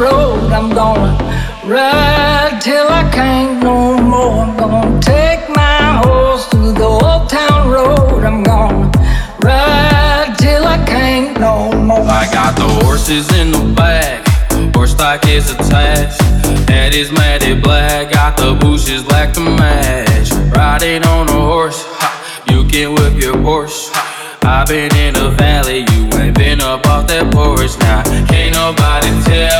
road. I'm gonna ride till I can't no more. I'm gonna take my horse to the old town road. I'm gonna ride till I can't no more. I got the horses in the back, horse stock is attached. Head is matted black, got the bushes black to match. Riding on a horse, you can whip your Porsche. I've been in the valley, you ain't been up off that porch now. Can't nobody tell